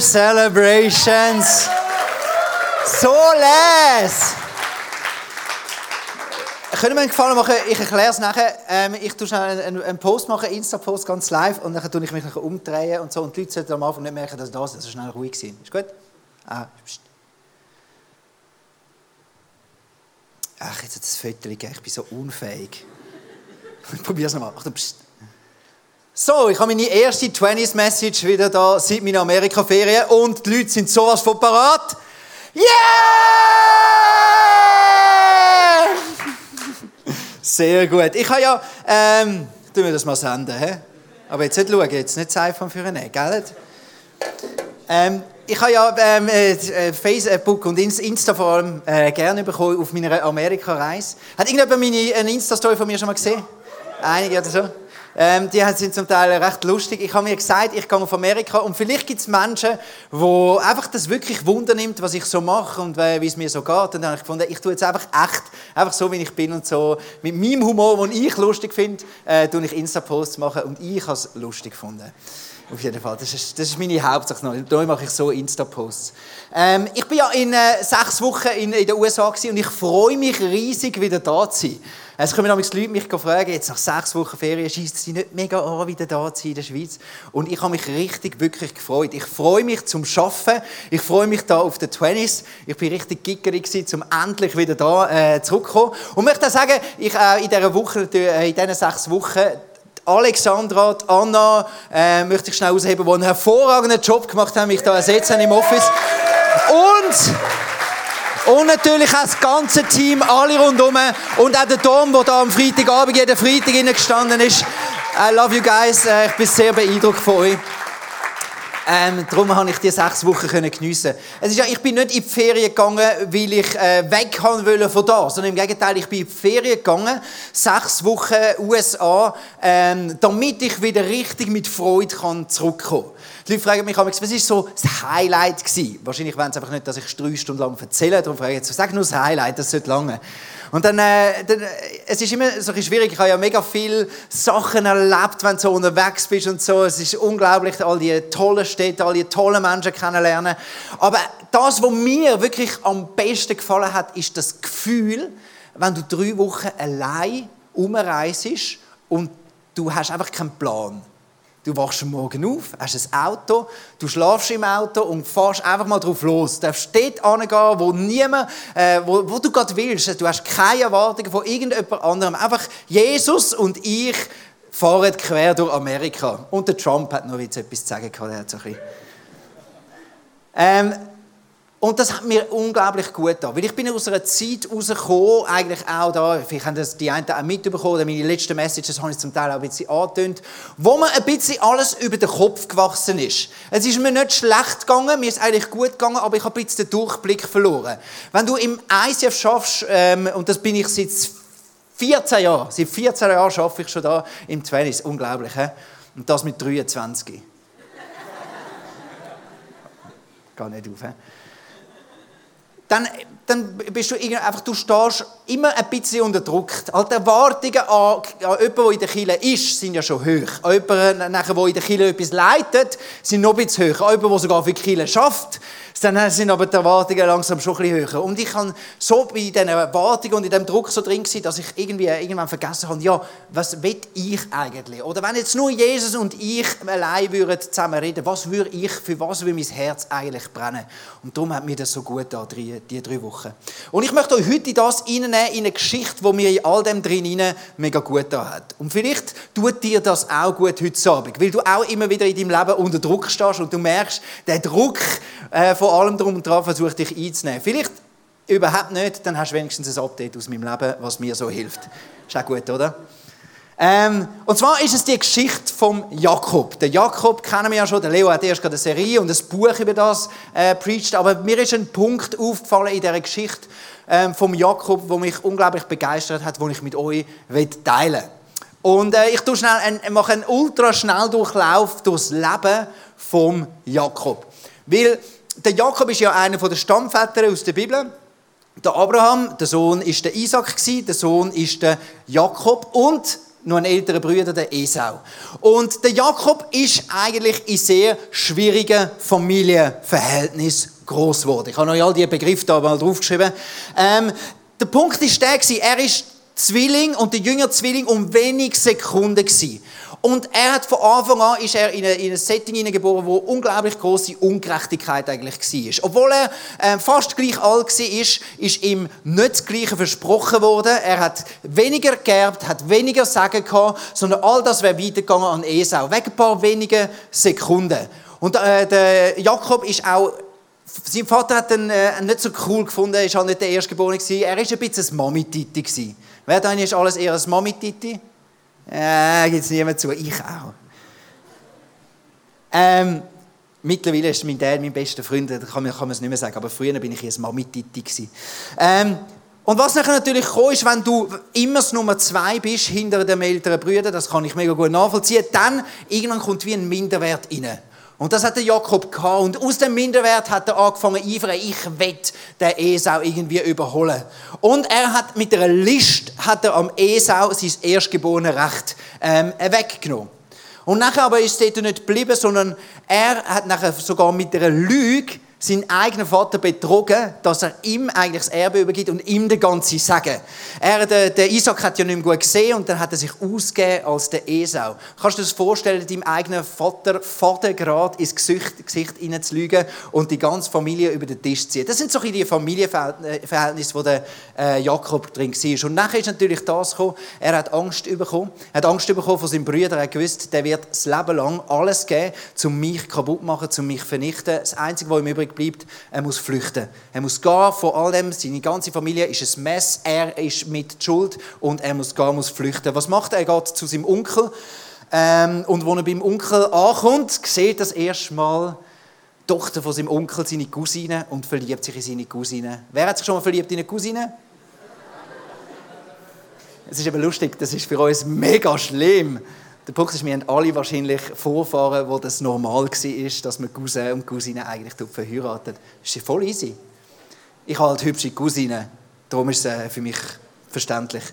Celebrations. So les! Können wir einen Gefallen machen? Ich erkläre es nachher. Ähm, ich tue schnell einen, einen Post machen, Insta-Post ganz live, und dann tue ich mich umdrehen und so. Und die Leute sollten am Anfang nicht merken, dass das, das schnell ruhig sind. Ist gut? Ah. Ach, jetzt hat das gegeben. Ich bin so unfähig. Ich probiere es nochmal. Achtung, pst. So, ich habe meine erste 20s Message wieder da seit meiner Amerika-Ferien und die Leute sind sowas von parat. Yeah! Sehr gut. Ich habe ja, ähm, tun wir das mal senden, hä? Aber jetzt nicht schauen, jetzt nicht das iPhone für einen, gell? Ähm, ich habe ja ähm, äh, Facebook und Insta vor allem äh, gerne bekommen auf meiner Amerika-Reise. Hat irgendjemand meine, eine Insta-Story von mir schon mal gesehen? Einige oder so? Ähm, die sind zum Teil recht lustig. Ich habe mir gesagt, ich gehe auf Amerika und vielleicht gibt es Menschen, wo einfach das wirklich Wunder nimmt, was ich so mache und wie es mir so geht. Und dann habe ich gefunden, ich tue jetzt einfach echt, einfach so, wie ich bin und so. Mit meinem Humor, den ich lustig finde, äh, tue ich Insta-Posts machen und ich habe es lustig gefunden. Auf jeden Fall. Das ist, das ist meine Hauptsache. Da mache ich so Insta-Posts. Ähm, ich bin ja in äh, sechs Wochen in, in den USA und ich freue mich riesig, wieder da zu sein. Es kommen nämlich Leute mich fragen, jetzt nach sechs Wochen Ferien, schießt sie nicht mega an, wieder da zu sein in der Schweiz? Und ich habe mich richtig, wirklich gefreut. Ich freue mich zum Arbeiten. Ich freue mich da auf den Twenties. Ich bin richtig gickerig um endlich wieder da äh, zurückzukommen. Und möchte auch sagen, ich äh, in dieser Woche, äh, in diesen sechs Wochen, Alexandra, Anna, äh, möchte ich schnell ausheben, die einen hervorragenden Job gemacht haben, mich da ersetzen im Office. Und und natürlich auch das ganze Team, alle rundherum. Und auch der Dom, der da am Freitagabend, jeden Freitag gestanden ist. I love you guys. Äh, ich bin sehr beeindruckt von euch. Ähm, darum konnte ich die sechs Wochen geniessen. Es ist ja, ich bin nicht in die Ferien gegangen, weil ich äh, weg wollte von da, sondern im Gegenteil, ich bin in die Ferien gegangen, sechs Wochen USA, ähm, damit ich wieder richtig mit Freude kann zurückkommen kann. Die Leute fragen mich was war so das Highlight gewesen? Wahrscheinlich wollen sie einfach nicht, dass ich drei Stunden lang erzähle, darum frage ich jetzt, sag nur das Highlight, das sollte lange. Und dann, äh, dann, äh, es ist immer so ein schwierig, ich habe ja mega viele Sachen erlebt, wenn du so unterwegs bist und so. Es ist unglaublich, all die tollen Städte, all die tollen Menschen kennenlernen. Aber das, was mir wirklich am besten gefallen hat, ist das Gefühl, wenn du drei Wochen allein umreist und du hast einfach keinen Plan. Du wachst Morgen auf, hast ein Auto, du schlafst im Auto und fährst einfach mal drauf los. Du darfst dort hingehen, wo niemand, äh, wo, wo du gerade willst. Du hast keine Erwartungen von irgendjemand anderem. Einfach Jesus und ich fahren quer durch Amerika. Und der Trump hat noch etwas zu sagen gehabt. Der hat so ein bisschen ähm, und das hat mir unglaublich gut getan. Weil ich bin aus einer Zeit rausgekommen, eigentlich auch da, vielleicht haben das die einen auch mitbekommen, meine letzten Messages habe ich zum Teil auch ein bisschen angetönt, wo mir ein bisschen alles über den Kopf gewachsen ist. Es ist mir nicht schlecht gegangen, mir ist eigentlich gut gegangen, aber ich habe ein bisschen den Durchblick verloren. Wenn du im ICF schaffst, ähm, und das bin ich seit 14 Jahren, seit 14 Jahren schaffe ich schon da im 20, unglaublich, he? und das mit 23. Geht nicht auf, he? Dann, dann bist du einfach, du stehst immer ein bisschen unter Druck. All die Erwartungen an, an jemanden, der in der Kirche ist, sind ja schon hoch. An jemanden, der in der Kirche etwas leitet, sind noch ein bisschen höher. An jemanden, der sogar für die Kirche schafft, dann sind aber die Erwartungen langsam schon ein bisschen höher. Und ich kann so bei diesen Erwartungen und in diesem Druck so drin sein, dass ich irgendwie irgendwann vergessen habe, ja, was will ich eigentlich? Oder wenn jetzt nur Jesus und ich allein würden zusammen reden, was würde ich, für was würde mein Herz eigentlich brennen? Und darum hat mir das so gut da, die, die drei Wochen. Und ich möchte euch heute das reinnehmen in eine Geschichte, die mir in all dem drin mega gut da hat. Und vielleicht tut dir das auch gut heute Abend, weil du auch immer wieder in deinem Leben unter Druck stehst und du merkst, der Druck äh, von allem drum und dran versucht, dich einzunehmen. Vielleicht überhaupt nicht, dann hast du wenigstens ein Update aus meinem Leben, was mir so hilft. Ist auch gut, oder? Ähm, und zwar ist es die Geschichte vom Jakob. Der Jakob kennen wir ja schon, der Leo hat erst gerade eine Serie und ein Buch über das äh, aber mir ist ein Punkt aufgefallen in dieser Geschichte ähm, vom Jakob, wo mich unglaublich begeistert hat, wo ich mit euch teilen will. Und äh, ich schnell einen, mache einen Durchlauf durchs Leben vom Jakob. Weil der Jakob ist ja einer der Stammväter aus der Bibel. Der Abraham, der Sohn ist der Isaac der Sohn ist der Jakob und noch einen älteren Bruder, der Esau. Und der Jakob ist eigentlich in sehr schwierigen Familienverhältnissen groß geworden. Ich habe euch all diese Begriffe da mal draufgeschrieben. Ähm, der Punkt ist der, er ist Zwilling und der jüngere Zwilling um wenig Sekunden. Und er hat von Anfang an ist er in ein, Setting hineingeboren, wo unglaublich große Ungerechtigkeit eigentlich war. Obwohl er äh, fast gleich alt war, ist, ist ihm nicht das Gleiche versprochen worden. Er hat weniger geerbt, hat weniger Sagen gehabt, sondern all das wäre weitergegangen an Esau. Wegen ein paar wenigen Sekunden. Und äh, der Jakob ist auch sein Vater hat ihn äh, nicht so cool gefunden, er war halt nicht der Erstgeborene. Er war ein bisschen ein Mami-Titi. Wer da ist alles eher ein Mami-Titi? Äh, gibt es niemand zu. Ich auch. Ähm, mittlerweile ist mein Dad mein bester Freund, da kann man, kann man es nicht mehr sagen, aber früher war ich ein Mami-Titi. Ähm, und was nachher natürlich kommt, ist, wenn du immer das Nummer zwei bist hinter den älteren Brüdern, das kann ich mega gut nachvollziehen, dann irgendwann kommt wie ein Minderwert rein. Und das hat der Jakob gehabt. Und aus dem Minderwert hat er angefangen eifern, ich will den Esau irgendwie überholen. Und er hat mit einer List hat er am Esau sein erstgeborene Recht ähm, weggenommen. Und nachher aber ist es dort nicht geblieben, sondern er hat nachher sogar mit einer Lüge seinen eigenen Vater betrogen, dass er ihm eigentlich das Erbe übergibt und ihm den ganzen Sagen. Er, der, der Isaac hat ja nicht mehr gut gesehen und dann hat er sich ausgegeben als der Esau. Kannst du dir das vorstellen, deinem eigenen Vater gerade ins Gesicht, Gesicht hineinzulügen und die ganze Familie über den Tisch zu ziehen? Das sind so die Familienverhältnisse, wo der äh, Jakob drin war. Und nachher ist natürlich das gekommen, er hat Angst bekommen. Er hat Angst bekommen von seinem Bruder. Er hat gewusst, der wird das Leben lang alles geben, um mich kaputt zu machen, um mich zu vernichten. Das Einzige, was im Übrigen bleibt, er muss flüchten. Er muss gehen von all dem. Seine ganze Familie ist ein Mess. Er ist mit Schuld und er muss gehen, muss flüchten. Was macht er? Er geht zu seinem Onkel. Ähm, und als er beim Onkel ankommt, sieht das erste Mal die Tochter von seinem Onkel, seine Cousine, und verliebt sich in seine Cousine. Wer hat sich schon mal verliebt in eine Cousine? Es ist aber lustig, das ist für uns mega schlimm. Der Punkt ist, wir haben alle wahrscheinlich Vorfahren, wo das normal war, dass man Cousin und Cousine eigentlich verheiratet. Das ist voll easy. Ich habe halt hübsche Cousine, darum ist es äh, für mich verständlich.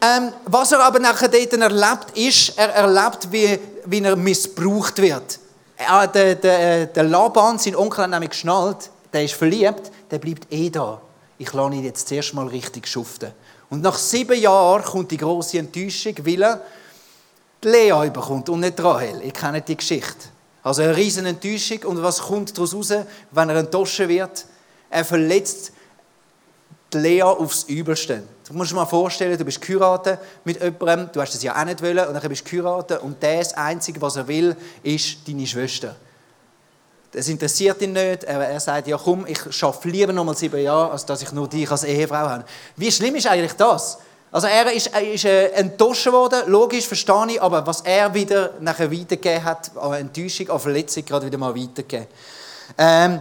Ähm, was er aber nachher dort erlebt, ist, er erlebt, wie, wie er missbraucht wird. Äh, der, der, der Laban, sein Onkel, hat nämlich geschnallt, der ist verliebt, der bleibt eh da. Ich lasse ihn jetzt zuerst mal richtig schuften. Und nach sieben Jahren kommt die große Enttäuschung, weil er die Lea bekommt und nicht Rahel. Ihr kennt die Geschichte. Also eine riesen Enttäuschung. Und was kommt daraus raus, wenn er enttäuscht wird? Er verletzt die Lea aufs Übelste. Du musst dir mal vorstellen, du bist geheiratet mit jemandem, du hast das ja auch nicht wollen, und dann bist du geheiratet und das Einzige, was er will, ist deine Schwester. Das interessiert ihn nicht. Er, er sagt, ja komm, ich schaffe lieber noch mal sieben Jahre, als dass ich nur dich als Ehefrau habe. Wie schlimm ist eigentlich das? Also er ist, er ist äh, enttäuscht worden, logisch, verstehe ich, aber was er wieder nachher weitergegeben hat, an Enttäuschung, an Verletzung, gerade wieder mal weitergegeben. Ähm,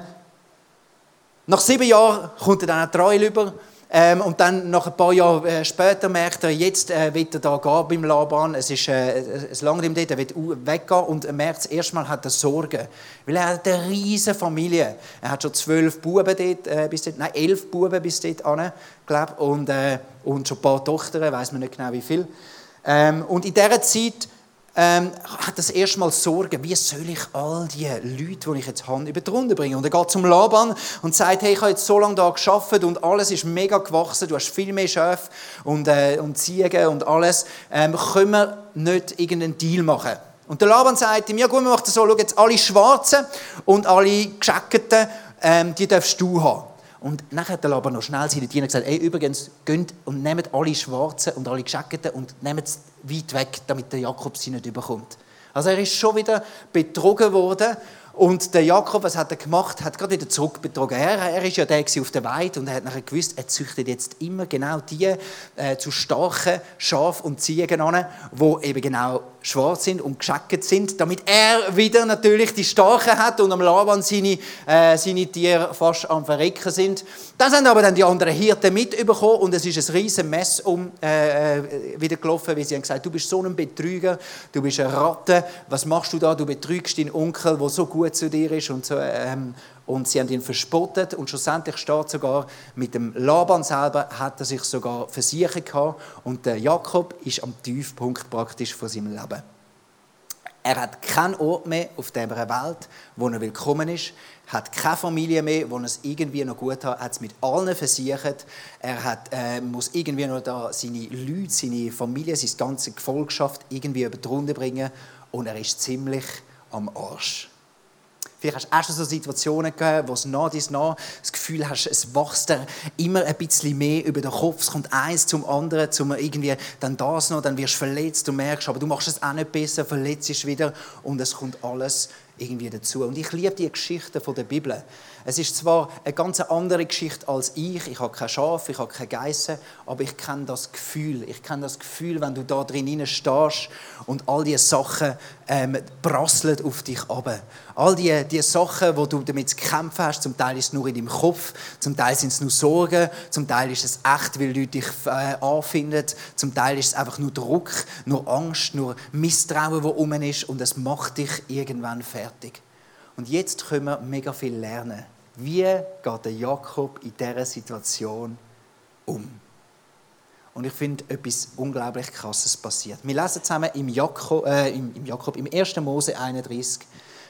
nach sieben Jahren kommt er dann auch Treue über ähm, und dann, nach ein paar Jahren äh, später, merkt er, jetzt äh, wird er da gehen beim Laban. Es ist äh, es lange ihm dort, er wird weggehen und er merkt, erstmal hat er Sorgen. Weil er hat eine riesige Familie. Er hat schon zwölf Buben dort, äh, bis dort, nein, elf Buben bis dort an, glaub, und, äh, und schon ein paar Tochter, weiß man nicht genau wie viel. Ähm, und in dieser Zeit ähm, hat das erstmal Sorgen, wie soll ich all die Leute, die ich jetzt habe, über die Runde bringen. Und er geht zum Laban und sagt, hey, ich habe jetzt so lange da geschafft und alles ist mega gewachsen, du hast viel mehr Schäfe und, äh, und Ziegen und alles. Ähm, können wir nicht irgendeinen Deal machen? Und der Laban sagt ihm, ja gut, wir machen das so, schau jetzt alle Schwarzen und alle Gescheckten, ähm, die darfst du haben. Und nachher hat der Laban noch schnell seine Diener gesagt, ey, übrigens, geht und nehmt alle Schwarzen und alle Gescheckten und nehmt weit weg, damit der Jakob sie nicht überkommt. Also er ist schon wieder betrogen worden und der Jakob, was hat er gemacht? Hat gerade wieder zurückbetrogen. Er, er ist ja der auf der Weide und er hat nachher gewusst, er züchtet jetzt immer genau die äh, zu starken Schaf und Ziegen an, wo eben genau schwarz sind und gescheckt sind, damit er wieder natürlich die Starken hat und am Laban seine, äh, seine Tiere fast am Verrecken sind. Dann sind aber dann die anderen Hirten mitbekommen und es ist ein riesen Mess um äh, äh, wieder gelaufen, wie sie haben gesagt, du bist so ein Betrüger, du bist eine Ratte, was machst du da, du betrügst deinen Onkel, der so gut zu dir ist und so. Ähm, und sie haben ihn verspottet und schlussendlich steht sogar, mit dem Laban selber hat er sich sogar versichert gehabt und der Jakob ist am Tiefpunkt praktisch von seinem Leben. Er hat keinen Ort mehr auf dieser Welt, wo er willkommen ist. Hat keine Familie mehr, wo er es irgendwie noch gut hat. Hat es mit allen versichert. Er hat, äh, muss irgendwie noch da seine Leute, seine Familie, seine ganze Gefolgschaft irgendwie über die Runde bringen. Und er ist ziemlich am Arsch. Vielleicht hast du auch schon so Situationen gegeben, wo es nach dies nach das Gefühl hast, es wächst dir immer ein bisschen mehr über den Kopf. Es kommt eins zum anderen, zum irgendwie dann das noch, dann wirst du verletzt, du merkst, aber du machst es auch nicht besser, verletzt dich wieder und es kommt alles irgendwie dazu. Und ich liebe die Geschichten der Bibel. Es ist zwar eine ganz andere Geschichte als ich. Ich habe kein Schaf, ich habe keine Geissen, aber ich kenne das Gefühl. Ich kenne das Gefühl, wenn du da drin stehst und all diese Sachen ähm, prasseln auf dich ab. All diese die Sachen, wo du damit zu kämpfen hast, zum Teil ist es nur in deinem Kopf, zum Teil sind es nur Sorgen, zum Teil ist es echt, weil Leute dich äh, anfinden, zum Teil ist es einfach nur Druck, nur Angst, nur Misstrauen, wo um ist und es macht dich irgendwann fertig. Und jetzt können wir mega viel lernen wie geht der Jakob in dieser Situation um? Und ich finde, etwas unglaublich Krasses passiert. Wir lesen zusammen im Jakob, äh, im, im, Jakob, im 1. Mose 31,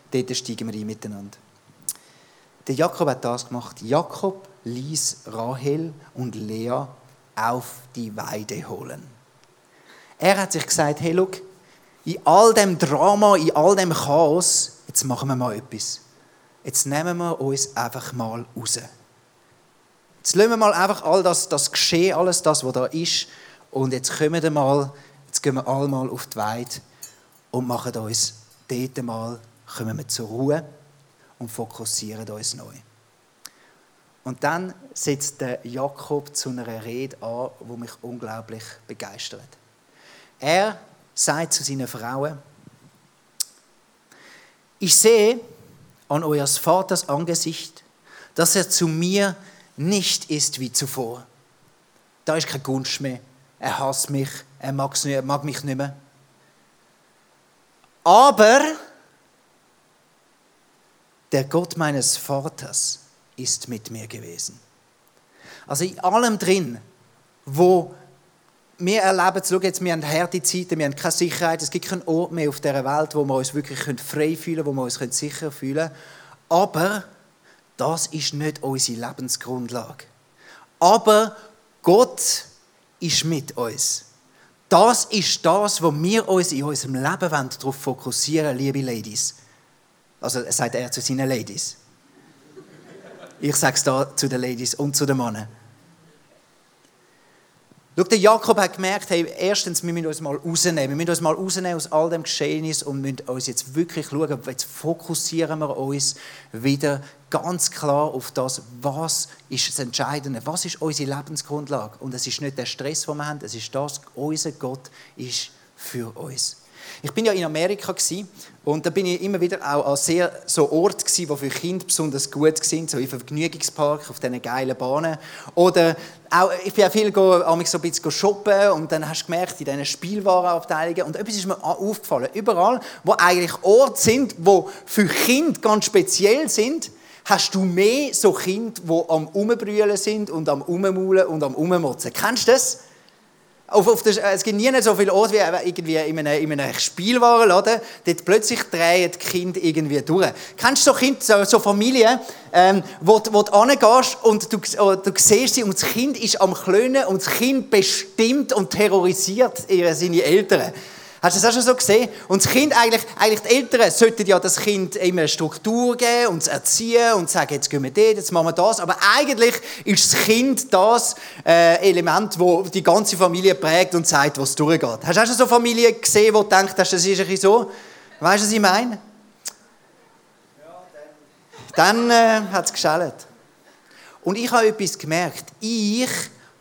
dort steigen wir ein miteinander. Der Jakob hat das gemacht. Jakob ließ Rahel und Lea auf die Weide holen. Er hat sich gesagt, hey, look, in all dem Drama, in all dem Chaos, jetzt machen wir mal etwas jetzt nehmen wir uns einfach mal raus. Jetzt lassen wir mal einfach all das, das Geschehen, alles das, was da ist, und jetzt kommen wir mal, jetzt gehen wir alle mal auf die Weide und machen uns dort mal, kommen wir zur Ruhe und fokussieren uns neu. Und dann setzt der Jakob zu einer Rede an, wo mich unglaublich begeistert. Er sagt zu seinen Frauen, ich sehe, an eures Vaters Angesicht, dass er zu mir nicht ist wie zuvor. Da ist kein Gunst mehr. Er hasst mich, er mag mich nicht mehr. Aber der Gott meines Vaters ist mit mir gewesen. Also in allem drin, wo wir erleben, schau jetzt, wir haben harte Zeiten, wir haben keine Sicherheit, es gibt keinen Ort mehr auf dieser Welt, wo wir uns wirklich frei fühlen können, wo wir uns sicher fühlen können. Aber das ist nicht unsere Lebensgrundlage. Aber Gott ist mit uns. Das ist das, wo wir uns in unserem Leben darauf fokussieren liebe Ladies. Also sagt er zu seinen Ladies. Ich sage es da zu den Ladies und zu den Männern. Schau, der Jakob hat gemerkt, hey, erstens, wir müssen uns mal rausnehmen. Wir müssen uns mal rausnehmen aus all dem Geschehnis und müssen uns jetzt wirklich schauen, jetzt fokussieren wir uns wieder ganz klar auf das, was ist das Entscheidende, was ist unsere Lebensgrundlage. Und es ist nicht der Stress, den wir haben, es ist das, unser Gott ist für uns. Ich bin ja in Amerika und da bin ich immer wieder auch an sehr so Orten gewesen, wo für Kinder besonders gut sind, so im Vergnügungspark auf diesen geilen Bahnen. Oder auch, ich bin auch viel go, so ein bisschen shoppen und dann hast du gemerkt in diesen Spielwarenabteilungen und etwas ist mir aufgefallen. Überall, wo eigentlich Orte sind, wo für Kinder ganz speziell sind, hast du mehr so Kinder, die am Umbrüllen sind und am Ummaulen und am Ummotzen. Kennst du das? Auf, auf der, es gibt nie so viele Orte wie irgendwie in einem, in einem Spielwarenladen. Dort plötzlich drehen die Kinder irgendwie durch. Kennst du so Kinder, so, so Familien, ähm, wo, wo du hingehst und du, oh, du siehst sie und das Kind ist am Klönen und das Kind bestimmt und terrorisiert ihre, seine Eltern. Hast du das auch schon so gesehen? Und das Kind, eigentlich, eigentlich die Eltern sollten ja das Kind immer eine Struktur geben und es erziehen und sagen, jetzt gehen wir dort, jetzt machen wir das. Aber eigentlich ist das Kind das äh, Element, das die ganze Familie prägt und zeigt, was durchgeht. Hast du auch schon so Familien gesehen, wo du denkst, das ist ein bisschen so? Weißt du, was ich meine? Dann äh, hat es geschellt. Und ich habe etwas gemerkt. Ich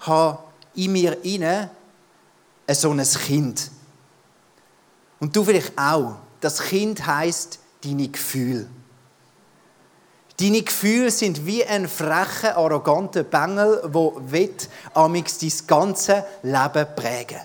habe in mir inne so ein Kind. Und du vielleicht auch. Das Kind heißt deine Gefühle. Deine Gefühle sind wie ein frecher, arroganter Bengel, der amix dein ganze Leben prägen.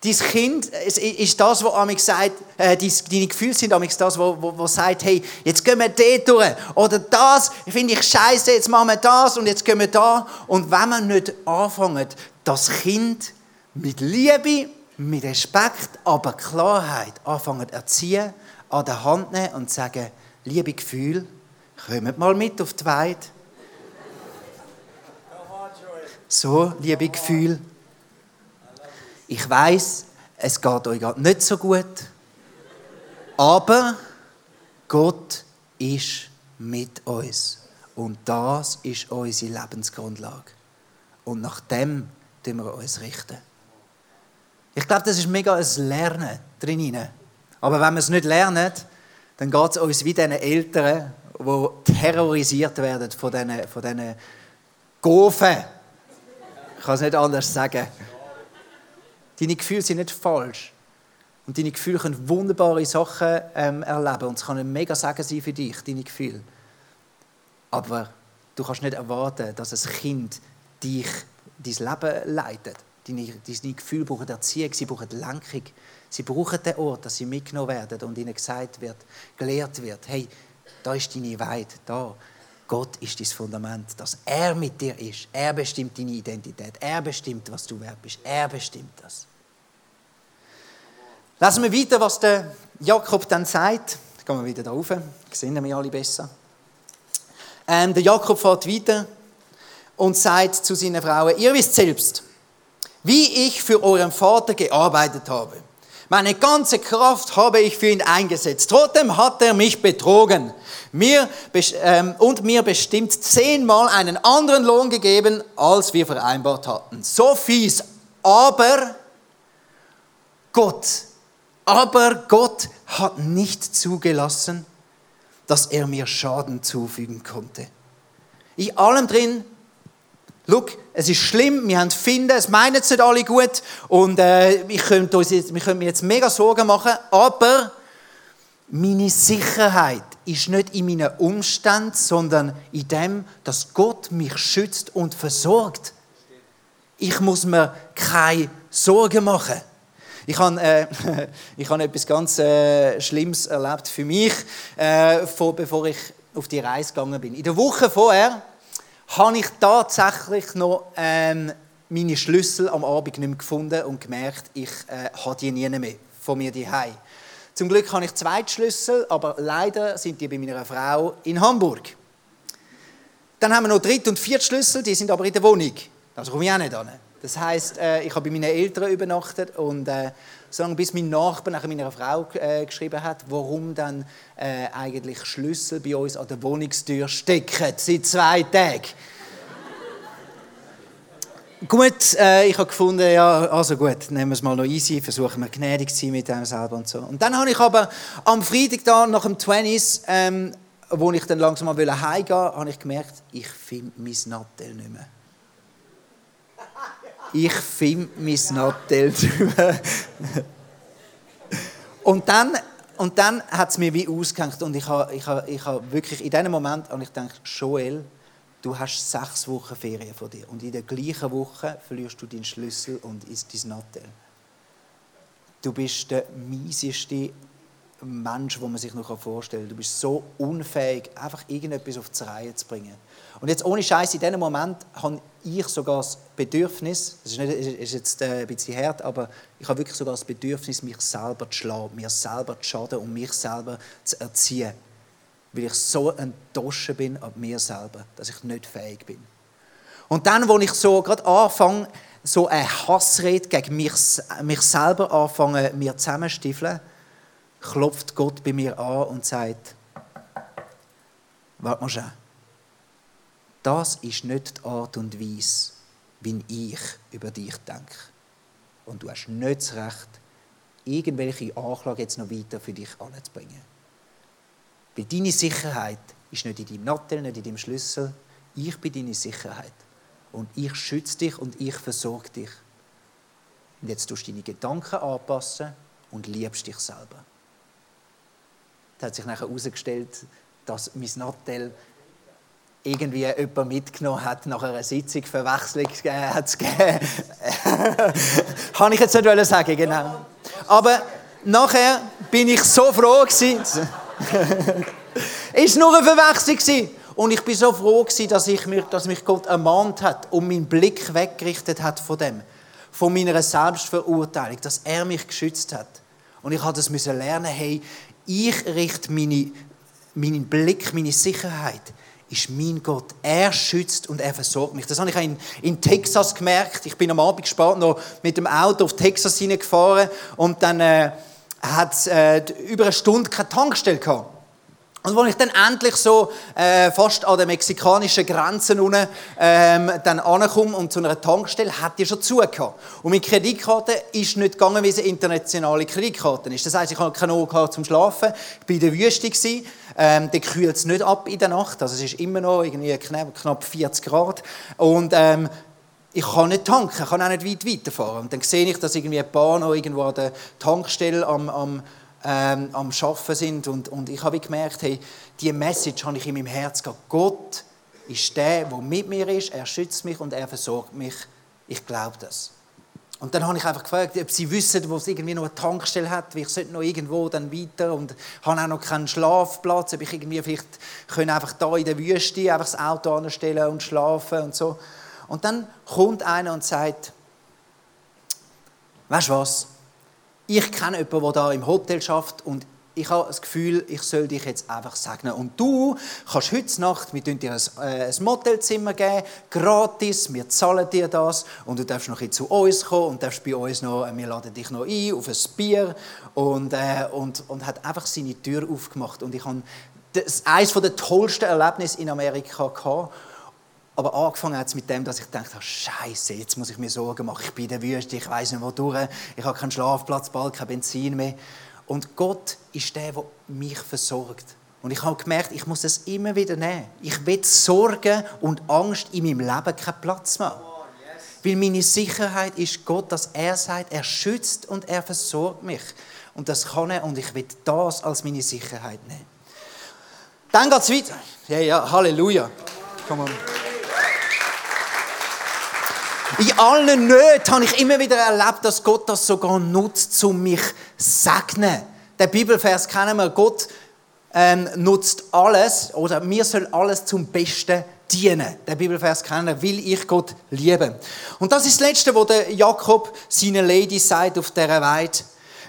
Dein Kind ist das, was amig sagt, äh, deine Gefühle sind amig das, wo sagt, hey, jetzt gehen wir dort durch. Oder das, finde ich scheiße, jetzt machen wir das und jetzt gehen wir da. Und wenn man nicht anfängt, das Kind mit Liebe, mit Respekt, aber Klarheit anfangen zu erziehen, an der Hand nehmen und sagen, liebe Gefühle, kommt mal mit auf die Weide. So, liebe Gefühle, ich weiß, es geht euch gerade nicht so gut, aber Gott ist mit uns. Und das ist unsere Lebensgrundlage. Und nach dem tun wir uns richten. Ich glaube, das ist mega ein Lernen drin. Aber wenn wir es nicht lernen, dann geht es uns wie diesen Eltern, die terrorisiert werden von diesen, von diesen Gofen. Ich kann es nicht anders sagen. Deine Gefühle sind nicht falsch. Und deine Gefühle können wunderbare Sachen ähm, erleben. Und es kann ein mega Segen sein für dich, deine Gefühle. Aber du kannst nicht erwarten, dass ein Kind dich, dein Leben leitet. Deine, deine Gefühle brauchen Erziehung, sie brauchen Lenkung. Sie brauchen den Ort, dass sie mitgenommen werden und ihnen gesagt wird, gelehrt wird, hey, da ist deine Weide, da. Gott ist dein Fundament, dass er mit dir ist. Er bestimmt deine Identität. Er bestimmt, was du wert bist. Er bestimmt das. Lassen wir weiter, was der Jakob dann sagt. Gehen wir wieder da rauf. Sehen wir alle besser. Ähm, der Jakob fährt weiter und sagt zu seinen Frauen, ihr wisst selbst, wie ich für euren Vater gearbeitet habe. Meine ganze Kraft habe ich für ihn eingesetzt. Trotzdem hat er mich betrogen. Mir, ähm, und mir bestimmt zehnmal einen anderen Lohn gegeben, als wir vereinbart hatten. So fies. Aber Gott, aber Gott hat nicht zugelassen, dass er mir Schaden zufügen konnte. Ich allem drin Look, es ist schlimm, wir haben Finden, es meinen es nicht alle gut und äh, ich könnte uns jetzt, wir können mir jetzt mega Sorgen machen, aber meine Sicherheit ist nicht in meinen Umständen, sondern in dem, dass Gott mich schützt und versorgt. Ich muss mir keine Sorgen machen. Ich habe, äh, ich habe etwas ganz äh, Schlimmes erlebt für mich, äh, vor, bevor ich auf die Reise gegangen bin. In der Woche vorher habe ich tatsächlich noch ähm, meine Schlüssel am Abend nicht mehr gefunden und gemerkt, ich äh, habe die nie mehr von mir daheim. Zum Glück habe ich zwei Schlüssel, aber leider sind die bei meiner Frau in Hamburg. Dann haben wir noch dritt und viert Schlüssel, die sind aber in der Wohnung. Also komme ich auch nicht an. Das heißt, äh, ich habe bei meinen Eltern übernachtet und äh, solange bis mein Nachbar nach meiner Frau äh, geschrieben hat, warum dann äh, eigentlich Schlüssel bei uns an der Wohnungstür stecken seit zwei Tagen. gut, äh, ich habe gefunden, ja, also gut, nehmen wir es mal noch easy, versuchen wir gnädig zu sein mit dem selber und so. Und dann habe ich aber am Freitag da nach dem 20s, ähm, wo ich dann langsam mal heimgehen wollte, habe ich gemerkt, ich finde mein Nattel nicht mehr ich finde mein Nattel Und dann, und dann hat es mir wie ausgehängt und ich habe, ich habe, ich habe wirklich in diesem Moment und ich denke, Joel, du hast sechs Wochen Ferien von dir und in der gleichen Woche verlierst du deinen Schlüssel und ist dein Nattel. Du bist der mieseste Mensch, den man sich noch vorstellen kann. Du bist so unfähig, einfach irgendetwas auf die Reihe zu bringen. Und jetzt ohne Scheiß, in diesem Moment habe ich sogar das Bedürfnis, das ist, nicht, ist jetzt äh, ein bisschen hart, aber ich habe wirklich sogar das Bedürfnis, mich selber zu schlagen, mir selber zu schaden und mich selber zu erziehen. Weil ich so enttäuscht bin an mir selber, dass ich nicht fähig bin. Und dann, wo ich so gerade anfange, so eine Hassrede gegen mich, mich selber anfange, mir zusammenstiffeln, klopft Gott bei mir an und sagt, warte mal schon das ist nicht die Art und Weise, wie ich über dich denke. Und du hast nicht das Recht, irgendwelche Anklagen jetzt noch weiter für dich anzubringen. Weil deine Sicherheit ist nicht in deinem Nattel, nicht in deinem Schlüssel. Ich bin deine Sicherheit. Und ich schütze dich und ich versorge dich. Und jetzt tust du deine Gedanken anpassen und liebst dich selber. Es hat sich nachher herausgestellt, dass mein Nattel irgendwie jemand mitgenommen hat nach einer Sitzung, Verwechslung hat es gegeben. Kann ich jetzt nicht sagen, genau. Aber nachher bin ich so froh gewesen. ist nur eine Verwechslung Und ich bin so froh gewesen, dass, ich mir, dass mich Gott ermahnt hat und meinen Blick weggerichtet hat von dem, von meiner Selbstverurteilung, dass er mich geschützt hat. Und ich musste das lernen, hey, ich richte meine, meinen Blick, meine Sicherheit ist mein Gott. Er schützt und er versorgt mich. Das habe ich in, in Texas gemerkt. Ich bin am Abend spät noch mit dem Auto auf Texas hineingefahren und dann äh, hat es äh, über eine Stunde keine Tankstelle gehabt. Und als ich dann endlich so äh, fast an der mexikanischen Grenze unten, ähm, dann ankomme und zu einer Tankstelle, hat die schon zugehört. Und meine Kreditkarte ist nicht gegangen, wie sie internationale Kreditkarte ist. Das heisst, ich hatte keine Ohr zum Schlafen. Ich war in der Wüste. Gewesen. Ähm, der kühlt es nicht ab in der Nacht. Also es ist immer noch irgendwie knapp 40 Grad. Und ähm, ich kann nicht tanken, ich kann auch nicht weit weiterfahren. Und dann sehe ich, dass irgendwie ein paar noch irgendwo an der Tankstelle am, am ähm, am Arbeiten sind. Und, und ich habe gemerkt, hey, diese Message habe ich in meinem Herz gehabt. Gott ist der, der mit mir ist, er schützt mich und er versorgt mich. Ich glaube das. Und dann habe ich einfach gefragt, ob sie wissen, wo es irgendwie noch eine Tankstelle hat, wie ich sollte noch irgendwo dann weiter und habe auch noch keinen Schlafplatz, ob ich irgendwie vielleicht können einfach da in der Wüste einfach das Auto anstellen und schlafen und so. Und dann kommt einer und sagt, weißt du was? ich kenne jemanden, der da im Hotel schafft und ich habe das Gefühl, ich soll dich jetzt einfach segnen. Und du kannst heute Nacht, wir dir ein, äh, ein Motelzimmer geben, gratis, wir zahlen dir das und du darfst noch zu uns kommen und darfst bei uns noch, äh, wir laden dich noch ein auf ein Bier und, äh, und, und hat einfach seine Tür aufgemacht. Und ich habe das, eines der tollsten Erlebnisse in Amerika gehabt aber angefangen hat es mit dem, dass ich dachte, oh, Scheiße, jetzt muss ich mir Sorgen machen. Ich bin in der Wüste, ich weiß nicht wo durch, ich habe keinen Schlafplatz, bald kein Benzin mehr. Und Gott ist der, der mich versorgt. Und ich habe gemerkt, ich muss es immer wieder nehmen. Ich will Sorgen und Angst in meinem Leben keinen Platz machen. Weil meine Sicherheit ist Gott, dass er sagt, er schützt und er versorgt mich. Und das kann er und ich will das als meine Sicherheit nehmen. Dann geht es weiter. Ja, ja, Halleluja. Komm on. In allen Nöten habe ich immer wieder erlebt, dass Gott das sogar nutzt, um mich zu segnen. Der Bibelvers kennen wir, Gott ähm, nutzt alles, oder mir soll alles zum Besten dienen. Der Bibelvers kennen, will ich Gott lieben. Und das ist das Letzte, wo der Jakob seine Lady sagt auf dieser Weide.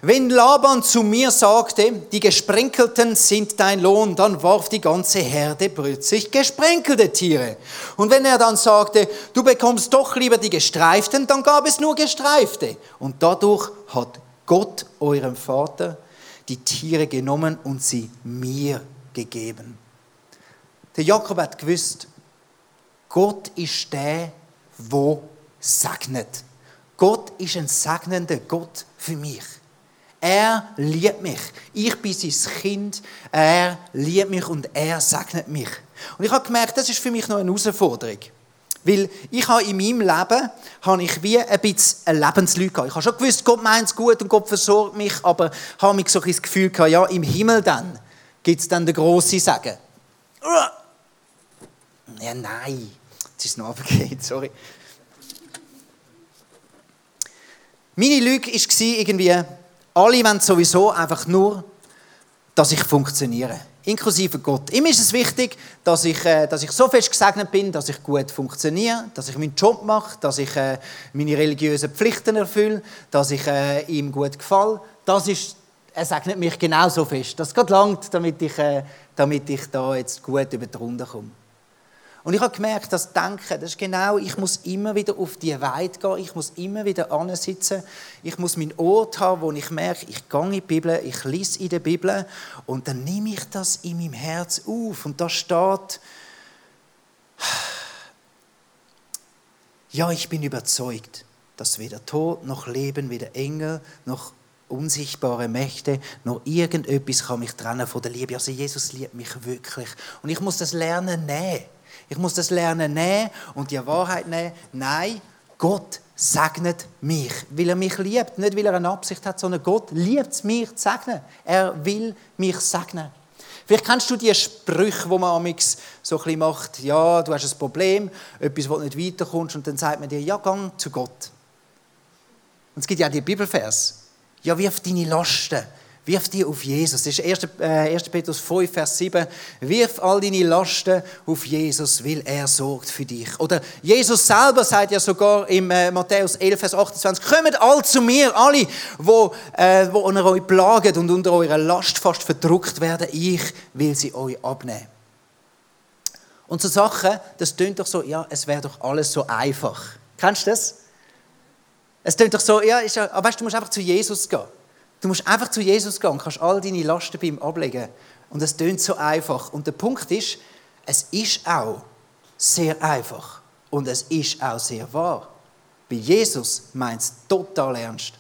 Wenn Laban zu mir sagte, die Gesprenkelten sind dein Lohn, dann warf die ganze Herde plötzlich gesprenkelte Tiere. Und wenn er dann sagte, du bekommst doch lieber die Gestreiften, dann gab es nur Gestreifte. Und dadurch hat Gott, eurem Vater, die Tiere genommen und sie mir gegeben. Der Jakob hat gewusst, Gott ist der, wo segnet. Gott ist ein segnender Gott für mich. Er liebt mich. Ich bin sein Kind. Er liebt mich und er segnet mich. Und ich habe gemerkt, das ist für mich noch eine Herausforderung. Weil ich habe in meinem Leben habe ich wie ein bisschen eine Lebenslüge gehabt. Ich habe schon gewusst, Gott meint es gut und Gott versorgt mich, aber habe mich so ein das Gefühl gehabt, ja, im Himmel dann gibt es dann den grossen Segen. Ja, nein. Jetzt ist es noch runtergefallen, sorry. Meine Lüge war irgendwie, alle wollen sowieso einfach nur, dass ich funktioniere. Inklusive Gott. Ihm ist es wichtig, dass ich, äh, dass ich so fest gesegnet bin, dass ich gut funktioniere, dass ich meinen Job mache, dass ich äh, meine religiösen Pflichten erfülle, dass ich äh, ihm gut gefalle. Das ist, er segnet mich genauso fest. Das geht langt, damit ich, äh, damit ich da jetzt gut über die Runde komme. Und ich habe gemerkt, das Denken, das ist genau, ich muss immer wieder auf die Weide gehen, ich muss immer wieder ansitzen, ich muss meinen Ort haben, wo ich merke, ich gehe in die Bibel, ich lese in der Bibel und dann nehme ich das in meinem Herz auf und da steht, ja, ich bin überzeugt, dass weder Tod noch Leben, weder Engel noch unsichtbare Mächte, noch irgendetwas kann mich trennen von der Liebe. Also Jesus liebt mich wirklich. Und ich muss das lernen nehmen. Ich muss das lernen nehmen und die Wahrheit nehmen. Nein, Gott segnet mich, weil er mich liebt. Nicht, weil er eine Absicht hat, sondern Gott liebt es, mich zu segnen. Er will mich segnen. Vielleicht kennst du die Sprüche, die man amix so ein bisschen macht. Ja, du hast ein Problem, etwas, wo du nicht weiterkommst, und dann sagt man dir, ja, gang zu Gott. Und es gibt ja auch die Bibelvers. Ja, wirf deine Lasten Wirf die auf Jesus. Das ist 1. Äh, 1. Petrus 5, Vers 7. Wirf all deine Lasten auf Jesus, weil er sorgt für dich. Oder Jesus selber sagt ja sogar im äh, Matthäus 11, Vers 28, kommt all zu mir, alle, wo, äh, wo unter euch plagen und unter eurer Last fast verdruckt werden. Ich will sie euch abnehmen. Und so Sachen, das tönt doch so, ja, es wäre doch alles so einfach. Kennst du das? Es tönt doch so, ja, ist ja, aber weißt, du musst einfach zu Jesus gehen. Du musst einfach zu Jesus gehen kannst all deine Lasten bei ihm ablegen. Und es tönt so einfach. Und der Punkt ist, es ist auch sehr einfach. Und es ist auch sehr wahr. Bei Jesus meint es total ernst.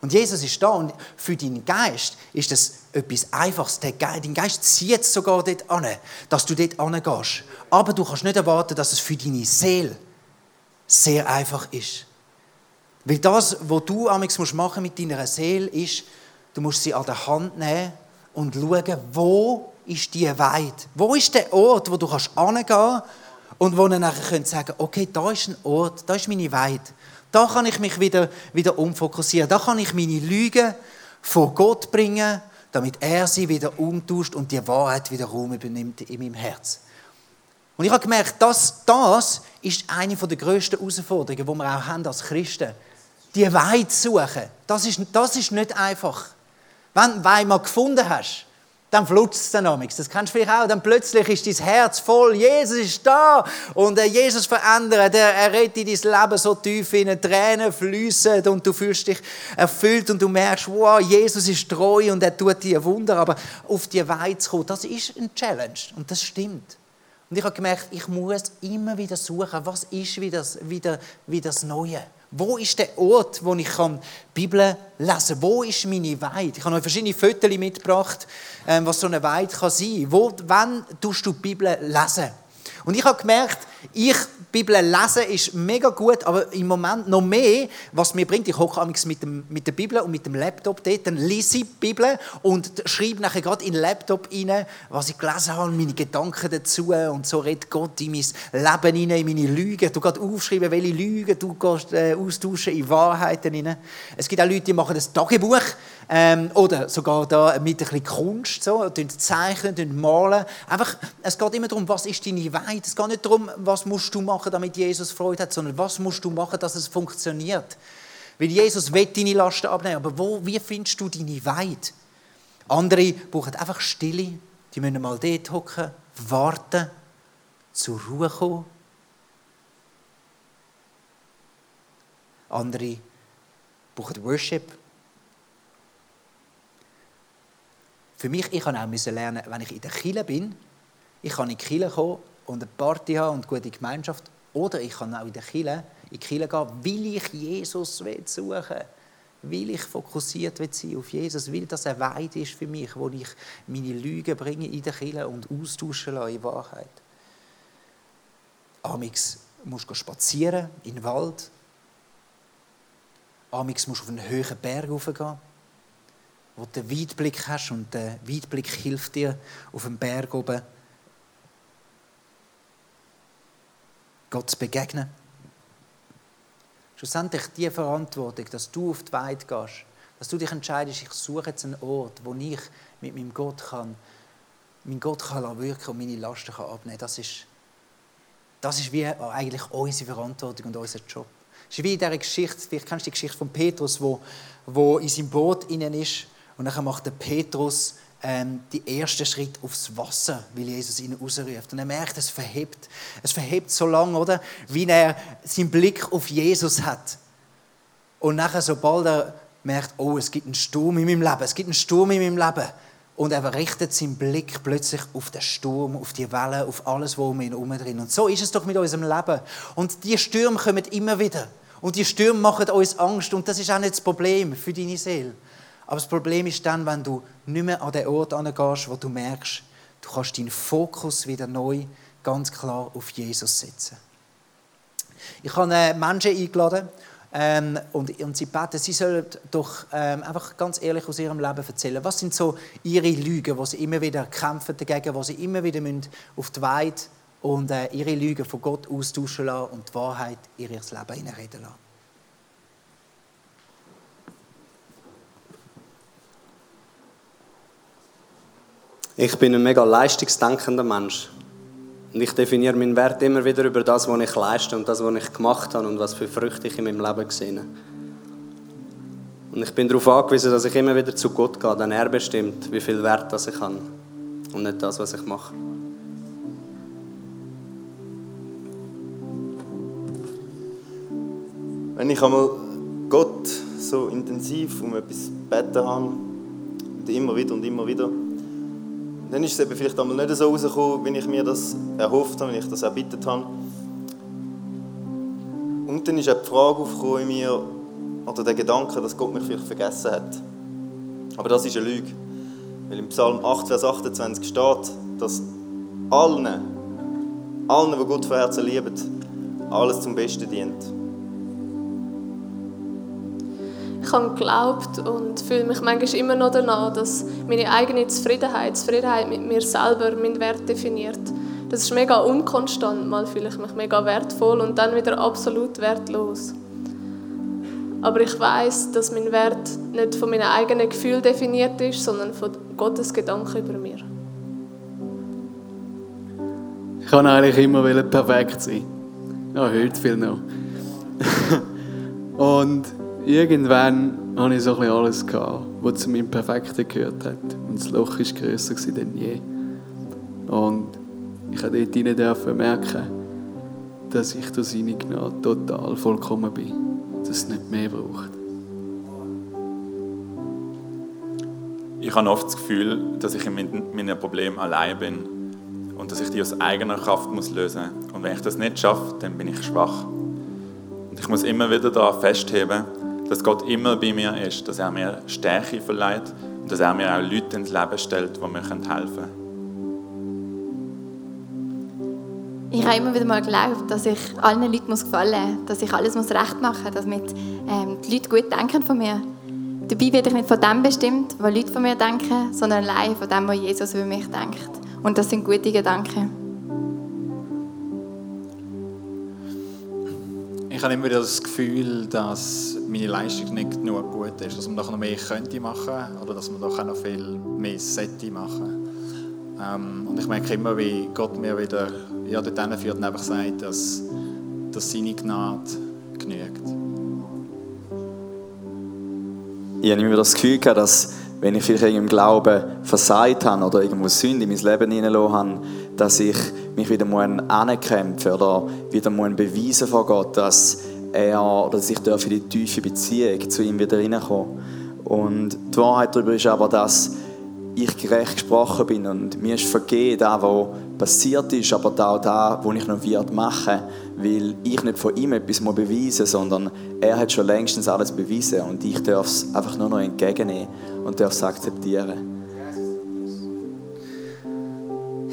Und Jesus ist da und für deinen Geist ist das etwas Einfaches. Dein Geist zieht sogar dort an, dass du dort angehst. Aber du kannst nicht erwarten, dass es für deine Seele sehr einfach ist. Weil das, was du machen musst mit deiner Seele, ist, du musst sie an der Hand nehmen und schauen, wo ist die Weide? Wo ist der Ort, wo du kannst hingehen und wo du nachher sagen okay, da ist ein Ort, da ist meine Weide. Da kann ich mich wieder, wieder umfokussieren. Da kann ich meine Lügen vor Gott bringen, damit er sie wieder umtauscht und die Wahrheit wieder Raum übernimmt in meinem Herz. Und ich habe gemerkt, dass das ist eine der grössten Herausforderungen, die wir auch haben als Christen haben die Weide suchen, das ist, das ist nicht einfach. Wenn du Weide mal gefunden hast, dann flutscht es dann amigs. Das kannst du vielleicht auch. Dann plötzlich ist dein Herz voll. Jesus ist da. Und äh, Jesus verändert. Er, er rettet dein Leben so tief in Tränen fließen und du fühlst dich erfüllt und du merkst, wow, Jesus ist treu und er tut dir Wunder. Aber auf die Weide zu kommen, das ist ein Challenge. Und das stimmt. Und ich habe gemerkt, ich muss immer wieder suchen, was ist wieder, wieder, wieder das Neue. Wo ist der Ort, wo ich die Bibel lesen kann? Wo ist meine Weide? Ich habe euch verschiedene Fotos mitgebracht, ähm, was so eine Weide sein kann. Wann tust du die Bibel lesen? Und ich habe gemerkt, ich Bibel lesen ist mega gut, aber im Moment noch mehr, was mir bringt, ich hocke mit, dem, mit der Bibel und mit dem Laptop dort, dann lese ich die Bibel und schreibe nachher gerade in den Laptop rein, was ich gelesen habe, meine Gedanken dazu und so redet Gott in mein Leben rein, in meine Lügen. Du gehst aufschreiben, welche Lügen du gehst, äh, austauschen in Wahrheiten rein. Es gibt auch Leute, die machen das Tagebuch ähm, oder sogar da mit ein bisschen Kunst, so, zeichnen, malen. Einfach, es geht immer darum, was ist deine Weide. Es geht nicht darum, was musst du machen, damit Jesus Freude hat, sondern was musst du machen, dass es funktioniert. Weil Jesus will deine Lasten abnehmen, aber wo, wie findest du deine Weide? Andere brauchen einfach Stille, die müssen mal dort hocken, warten, zur Ruhe kommen. Andere brauchen Worship, Für mich, ich kann auch lernen, wenn ich in der Kille bin, ich kann in die Kille kommen und eine Party haben und gute Gemeinschaft. Oder ich kann auch in die Kille gehen, weil ich Jesus suchen will weil ich fokussiert will sein auf Jesus, weil das eine Weide ist für mich, wo ich meine Lügen bringe in der Kille und austauschen lasse in Wahrheit. Amix musst du spazieren in den Wald. Amix musst du auf einen höheren Berg raufgehen wo du den Weitblick hast und der Weitblick hilft dir auf dem Berg oben Gott zu begegnen. Schlussendlich die Verantwortung, dass du auf die Weide gehst, dass du dich entscheidest, ich suche jetzt einen Ort, wo ich mit meinem Gott kann, mein Gott kann wirken und meine Lasten kann abnehmen das ist, das ist wie eigentlich unsere Verantwortung und unser Job. Es ist wie in dieser Geschichte, vielleicht kennst du die Geschichte von Petrus, wo, wo in seinem Boot innen ist und dann macht der Petrus ähm, die ersten Schritt aufs Wasser, weil Jesus ihn rausruft. Und er merkt, es verhebt. Es verhebt so lange, oder? Wie er seinen Blick auf Jesus hat. Und nachher, sobald er merkt, oh, es gibt einen Sturm in meinem Leben, es gibt einen Sturm in meinem Leben. Und er richtet seinen Blick plötzlich auf den Sturm, auf die Wellen, auf alles, was um ihn herum drin. Und so ist es doch mit unserem Leben. Und die Stürme kommen immer wieder. Und die Stürme machen uns Angst. Und das ist auch nicht das Problem für deine Seele. Aber das Problem ist dann, wenn du nicht mehr an den Ort gehst, wo du merkst, du kannst deinen Fokus wieder neu ganz klar auf Jesus setzen. Ich habe Menschen eingeladen, ähm, und, und sie beten, sie sollen doch ähm, einfach ganz ehrlich aus ihrem Leben erzählen. Was sind so ihre Lügen, wo sie immer wieder kämpfen dagegen, wo sie immer wieder auf die Weide und äh, ihre Lügen von Gott austauschen lassen und die Wahrheit in ihr Leben hineinreden lassen. Ich bin ein mega leistungsdenkender Mensch. Und ich definiere meinen Wert immer wieder über das, was ich leiste und das, was ich gemacht habe und was für Früchte ich in meinem Leben gesehen habe. Und ich bin darauf angewiesen, dass ich immer wieder zu Gott gehe, denn er bestimmt, wie viel Wert das ich habe und nicht das, was ich mache. Wenn ich einmal Gott so intensiv um etwas beten habe, und immer wieder und immer wieder, dann ist es eben vielleicht einmal nicht so rausgekommen, wie ich mir das erhofft habe, wie ich das erbittet habe. Und dann ist auch die Frage aufgekommen in mir, oder der Gedanke, dass Gott mich vielleicht vergessen hat. Aber das ist eine Lüge. Weil im Psalm 8, Vers 28 steht, dass allen, allen, die Gott von Herzen lieben, alles zum Besten dient. Ich habe geglaubt und fühle mich manchmal immer noch danach, dass meine eigene Zufriedenheit, Zufriedenheit mit mir selber meinen Wert definiert. Das ist mega unkonstant. Mal fühle ich mich mega wertvoll und dann wieder absolut wertlos. Aber ich weiß, dass mein Wert nicht von meinen eigenen Gefühlen definiert ist, sondern von Gottes Gedanken über mir. Ich kann eigentlich immer perfekt sein. Ja, heute viel noch. und irgendwann hatte ich so ein alles, was zu meinem Perfekten gehört hat. Und das Loch war grösser denn je. Und ich durfte dort hinein merken, dass ich durch seine Gnade total vollkommen bin. Dass es nicht mehr braucht. Ich habe oft das Gefühl, dass ich in meinen Problemen allein bin und dass ich die aus eigener Kraft muss lösen muss. Und wenn ich das nicht schaffe, dann bin ich schwach. Und ich muss immer wieder daran festheben, dass Gott immer bei mir ist, dass er mir Stärke verleiht und dass er mir auch Leute ins Leben stellt, die mir helfen können. Ich habe immer wieder mal geglaubt, dass ich allen Leuten gefallen muss, dass ich alles recht machen muss, damit ähm, die Leute gut denken von mir. Dabei werde ich nicht von dem bestimmt, was Leute von mir denken, sondern allein von dem, was Jesus über mich denkt. Und das sind gute Gedanken. Ich habe immer wieder das Gefühl, dass meine Leistung nicht genug gut ist, dass man noch mehr könnte machen oder dass man doch auch noch viel mehr sollte machen. Ähm, und ich merke immer, wie Gott mir wieder ja, dorthin führt und einfach sagt, dass, dass seine Gnade genügt. Ich habe immer das Gefühl gehabt, dass wenn ich vielleicht im Glauben versagt habe oder irgendwo Sünde in mein Leben hineingelassen habe, dass ich mich wieder ankämpfen oder wieder beweisen vor Gott, dass er oder dass ich in die tiefe Beziehung zu ihm wieder hineinkomme. Und die Wahrheit darüber ist aber, dass ich gerecht gesprochen bin und mir ist vergeben, das, was passiert ist, aber auch das, was ich noch wird machen weil ich nicht von ihm etwas beweisen muss, sondern er hat schon längstens alles bewiesen und ich darf es einfach nur noch entgegennehmen und darf es akzeptieren.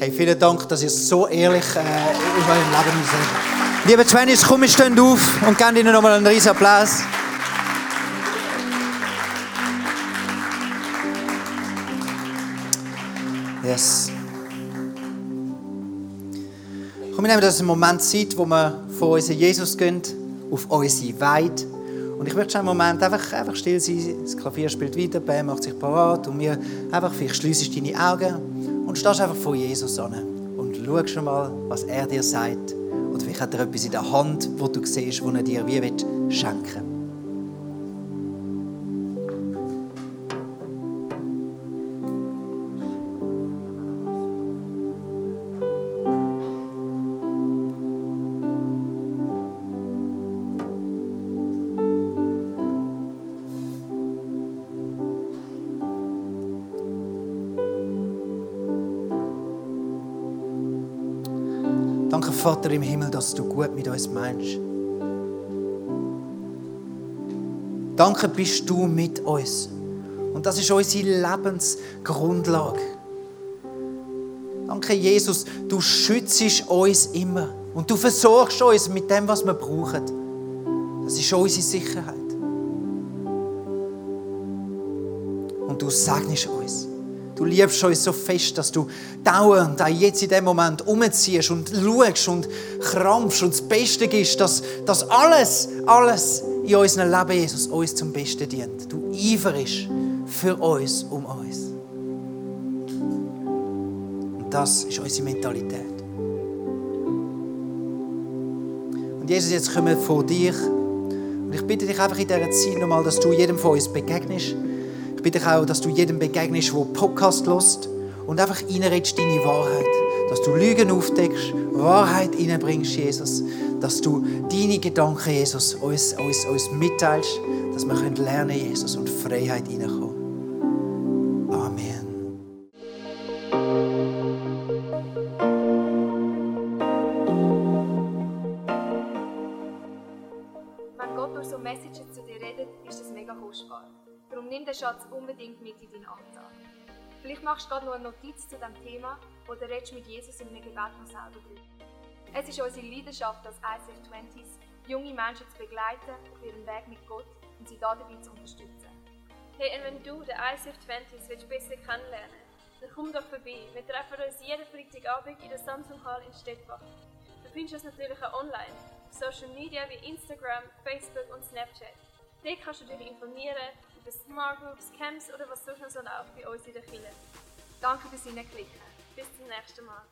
Hey, vielen Dank, dass ihr so ehrlich äh, über eurem Leben seid. Liebe Twenties, komm, wir stehen auf und geben Ihnen nochmal einen riesen Applaus. Yes. Komm, wir nehmen das einen Moment Zeit, wo wir von unserem Jesus gehen, auf unsere Weide. Und ich möchte schon einen Moment einfach, einfach still sein. Das Klavier spielt weiter, Bam macht sich parat und wir einfach, vielleicht schließt deine Augen und stehst einfach vor Jesus an und schau schon mal, was er dir sagt. Oder vielleicht hat er etwas in der Hand, wo du siehst, wo er dir wie schenken will. Vater im Himmel, dass du gut mit uns meinst. Danke bist du mit uns. Und das ist unsere Lebensgrundlage. Danke, Jesus, du schützt uns immer. Und du versorgst uns mit dem, was wir brauchen. Das ist unsere Sicherheit. Und du segnest uns. Du liebst uns so fest, dass du dauernd, auch jetzt in dem Moment, umziehst und schaust und krampfst und das Beste gibst, dass, dass alles, alles in unserem Leben, Jesus, uns zum Besten dient. Du eiferst für uns, um uns. Und das ist unsere Mentalität. Und Jesus, jetzt kommen wir vor dir. Und ich bitte dich einfach in dieser Zeit nochmal, dass du jedem von uns begegnest. Ich bitte dich auch, dass du jedem begegnest, der Podcast lost und einfach reinredest deine Wahrheit. Dass du Lügen aufdeckst, Wahrheit reinbringst, Jesus. Dass du deine Gedanken, Jesus, uns, uns, uns mitteilst, dass wir lernen können, Jesus, und Freiheit reinkommen. Unbedingt mit in deinen Alltag. Vielleicht machst du gerade noch eine Notiz zu diesem Thema oder redest mit Jesus in einem Gebet noch selber drüber. Es ist unsere Leidenschaft als ICF 20s, junge Menschen zu begleiten auf ihrem Weg mit Gott und sie dabei zu unterstützen. Hey, und wenn du den ICF 20s willst besser kennenlernen dann komm doch vorbei. Wir treffen uns jeden Freitagabend in der Samsung Hall in Stettbach. Du findest uns natürlich auch online, auf Social Media wie Instagram, Facebook und Snapchat. Dort kannst du dich informieren über Smart Groups, Camps oder was sonst noch so läuft bei uns in der Kirche. Danke fürs Hineinklicken. Bis zum nächsten Mal.